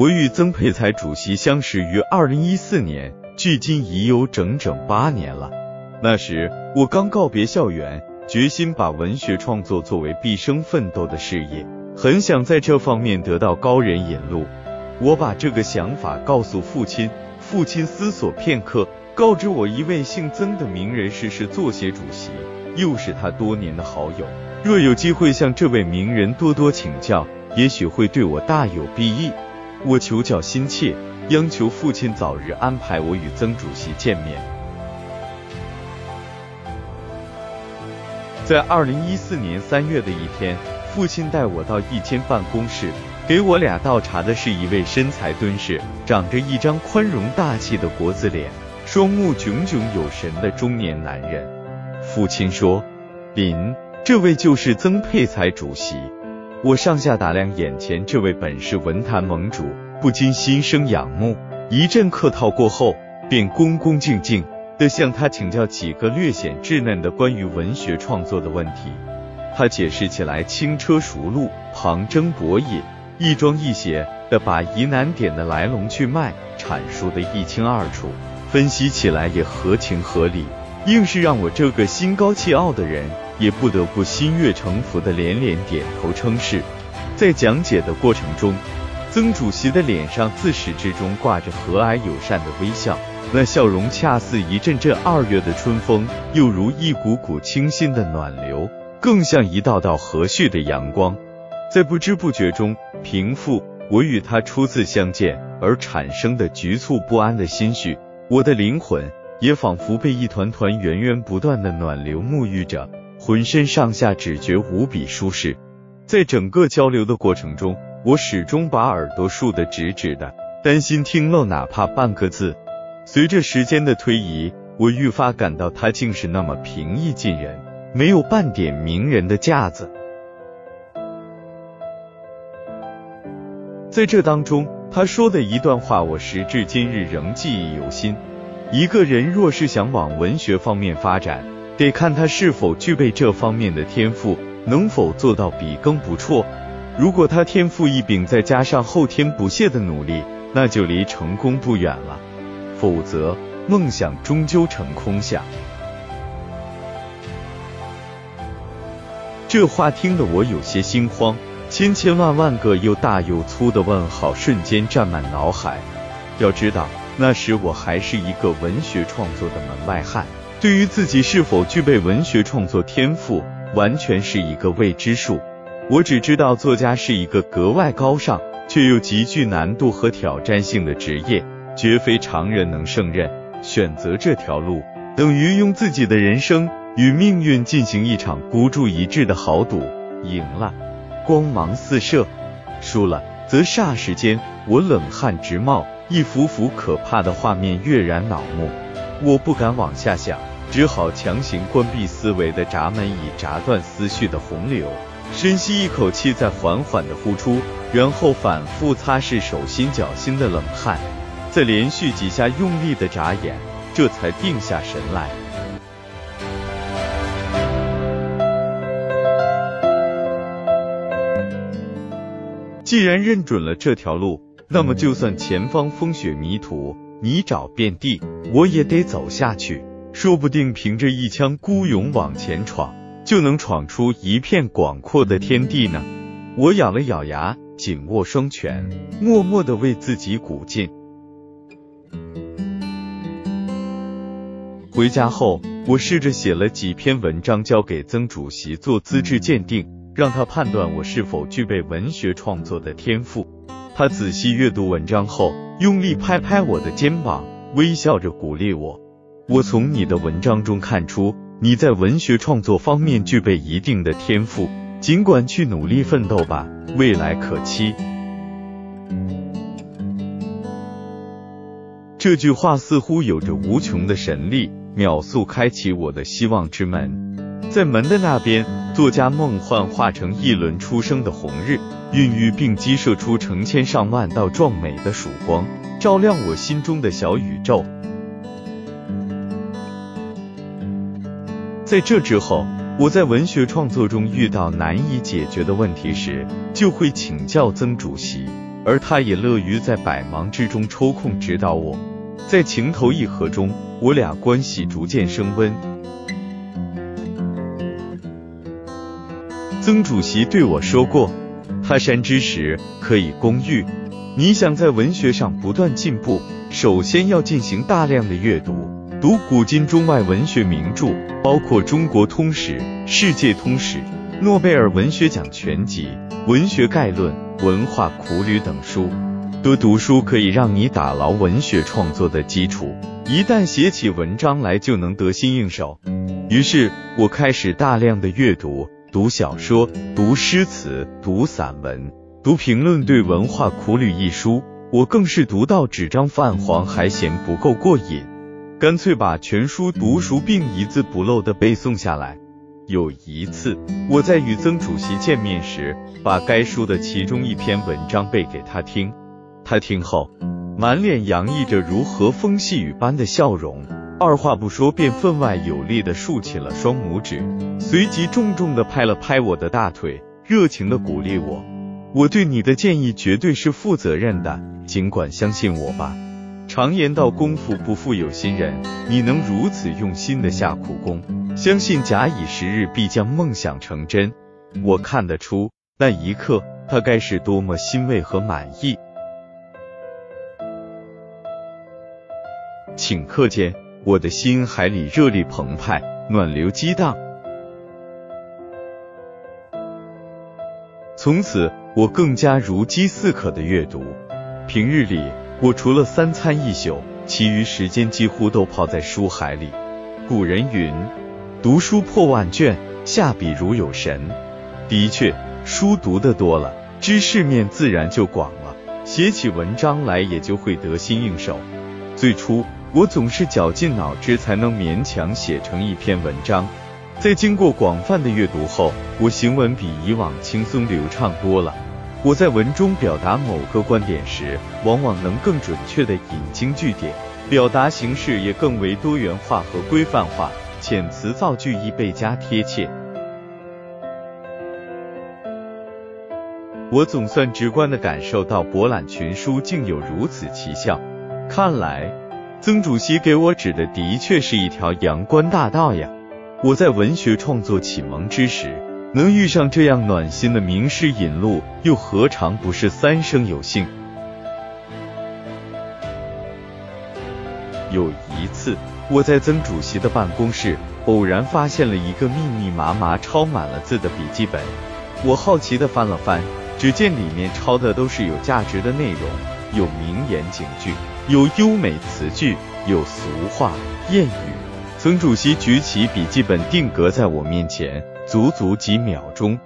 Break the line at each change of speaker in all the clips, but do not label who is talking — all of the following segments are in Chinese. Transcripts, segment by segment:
我与曾沛财主席相识于二零一四年，距今已有整整八年了。那时我刚告别校园，决心把文学创作作为毕生奋斗的事业，很想在这方面得到高人引路。我把这个想法告诉父亲，父亲思索片刻，告知我一位姓曾的名人士是作协主席，又是他多年的好友。若有机会向这位名人多多请教，也许会对我大有裨益。我求教心切，央求父亲早日安排我与曾主席见面。在二零一四年三月的一天，父亲带我到一间办公室，给我俩倒茶的是一位身材敦实、长着一张宽容大气的国字脸、双目炯炯有神的中年男人。父亲说：“林，这位就是曾沛才主席。”我上下打量眼前这位本是文坛盟主，不禁心生仰慕。一阵客套过后，便恭恭敬敬地向他请教几个略显稚嫩的关于文学创作的问题。他解释起来轻车熟路，旁征博引，一庄一谐地把疑难点的来龙去脉阐述得一清二楚，分析起来也合情合理，硬是让我这个心高气傲的人。也不得不心悦诚服的连连点头称是。在讲解的过程中，曾主席的脸上自始至终挂着和蔼友善的微笑，那笑容恰似一阵阵二月的春风，又如一股股清新的暖流，更像一道道和煦的阳光，在不知不觉中平复我与他初次相见而产生的局促不安的心绪。我的灵魂也仿佛被一团团源源不断的暖流沐浴着。浑身上下只觉无比舒适，在整个交流的过程中，我始终把耳朵竖得直直的，担心听漏哪怕半个字。随着时间的推移，我愈发感到他竟是那么平易近人，没有半点名人的架子。在这当中，他说的一段话，我时至今日仍记忆犹新：一个人若是想往文学方面发展，得看他是否具备这方面的天赋，能否做到笔耕不辍。如果他天赋异禀，再加上后天不懈的努力，那就离成功不远了。否则，梦想终究成空想。这话听得我有些心慌，千千万万个又大又粗的问号瞬间占满脑海。要知道，那时我还是一个文学创作的门外汉。对于自己是否具备文学创作天赋，完全是一个未知数。我只知道作家是一个格外高尚却又极具难度和挑战性的职业，绝非常人能胜任。选择这条路，等于用自己的人生与命运进行一场孤注一掷的豪赌。赢了，光芒四射；输了，则霎时间我冷汗直冒，一幅幅可怕的画面跃然脑目。我不敢往下想。只好强行关闭思维的闸门，以砸断思绪的洪流。深吸一口气，再缓缓的呼出，然后反复擦拭手心脚心的冷汗，再连续几下用力的眨眼，这才定下神来。既然认准了这条路，那么就算前方风雪迷途，泥沼遍地，我也得走下去。说不定凭着一腔孤勇往前闯，就能闯出一片广阔的天地呢。我咬了咬牙，紧握双拳，默默的为自己鼓劲。回家后，我试着写了几篇文章交给曾主席做资质鉴定，让他判断我是否具备文学创作的天赋。他仔细阅读文章后，用力拍拍我的肩膀，微笑着鼓励我。我从你的文章中看出，你在文学创作方面具备一定的天赋，尽管去努力奋斗吧，未来可期。这句话似乎有着无穷的神力，秒速开启我的希望之门。在门的那边，作家梦幻化成一轮初升的红日，孕育并激射出成千上万道壮美的曙光，照亮我心中的小宇宙。在这之后，我在文学创作中遇到难以解决的问题时，就会请教曾主席。而他也乐于在百忙之中抽空指导我。在情投意合中，我俩关系逐渐升温。曾主席对我说过，他山之石，可以攻玉。你想在文学上不断进步，首先要进行大量的阅读，读古今中外文学名著，包括《中国通史》《世界通史》《诺贝尔文学奖全集》《文学概论》《文化苦旅》等书。多读书可以让你打牢文学创作的基础，一旦写起文章来就能得心应手。于是我开始大量的阅读，读小说，读诗词，读散文。读评论对文化苦旅一书，我更是读到纸张泛黄还嫌不够过瘾，干脆把全书读熟并一字不漏的背诵下来。有一次，我在与曾主席见面时，把该书的其中一篇文章背给他听，他听后满脸洋溢着如和风细雨般的笑容，二话不说便分外有力的竖起了双拇指，随即重重的拍了拍我的大腿，热情的鼓励我。我对你的建议绝对是负责任的，尽管相信我吧。常言道，功夫不负有心人。你能如此用心的下苦功，相信假以时日必将梦想成真。我看得出，那一刻他该是多么欣慰和满意。顷刻间，我的心海里热力澎湃，暖流激荡。从此。我更加如饥似渴的阅读。平日里，我除了三餐一宿，其余时间几乎都泡在书海里。古人云：“读书破万卷，下笔如有神。”的确，书读得多了，知识面自然就广了，写起文章来也就会得心应手。最初，我总是绞尽脑汁才能勉强写成一篇文章。在经过广泛的阅读后，我行文比以往轻松流畅多了。我在文中表达某个观点时，往往能更准确地引经据典，表达形式也更为多元化和规范化，遣词造句亦倍加贴切。我总算直观地感受到博览群书竟有如此奇效。看来，曾主席给我指的的确是一条阳关大道呀。我在文学创作启蒙之时，能遇上这样暖心的名师引路，又何尝不是三生有幸？有一次，我在曾主席的办公室偶然发现了一个密密麻麻抄满了字的笔记本，我好奇的翻了翻，只见里面抄的都是有价值的内容，有名言警句，有优美词句，有俗话谚语。曾主席举起笔记本，定格在我面前，足足几秒钟，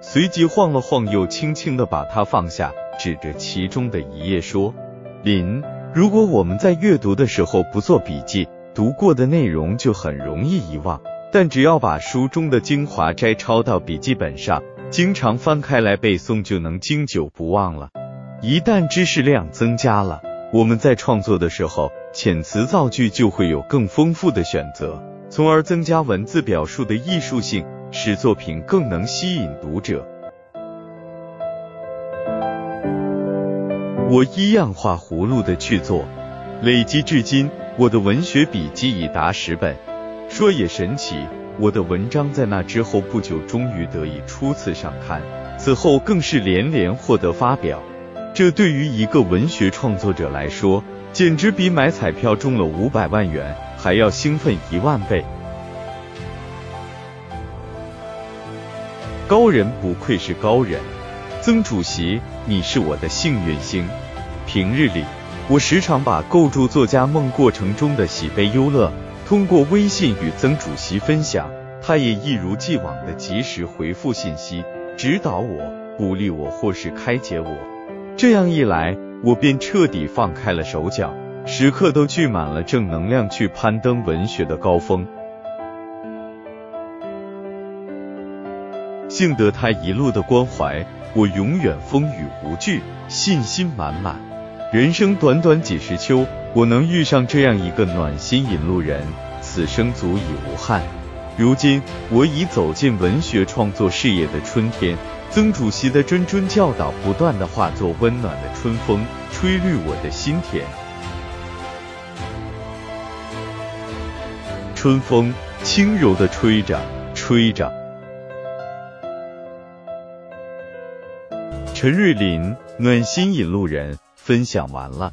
随即晃了晃，又轻轻的把它放下，指着其中的一页说：“林，如果我们在阅读的时候不做笔记，读过的内容就很容易遗忘；但只要把书中的精华摘抄到笔记本上，经常翻开来背诵，就能经久不忘了。一旦知识量增加了，我们在创作的时候。”遣词造句就会有更丰富的选择，从而增加文字表述的艺术性，使作品更能吸引读者。我一样画葫芦的去做，累积至今，我的文学笔记已达十本。说也神奇，我的文章在那之后不久，终于得以初次上刊，此后更是连连获得发表。这对于一个文学创作者来说，简直比买彩票中了五百万元还要兴奋一万倍。高人不愧是高人，曾主席，你是我的幸运星。平日里，我时常把构筑作家梦过程中的喜悲忧乐通过微信与曾主席分享，他也一如既往的及时回复信息，指导我、鼓励我或是开解我。这样一来，我便彻底放开了手脚，时刻都聚满了正能量去攀登文学的高峰。幸得他一路的关怀，我永远风雨无惧，信心满满。人生短短几十秋，我能遇上这样一个暖心引路人，此生足以无憾。如今我已走进文学创作事业的春天，曾主席的谆谆教导，不断的化作温暖的春风，吹绿我的心田。春风轻柔的吹着，吹着。陈瑞林暖心引路人分享完了。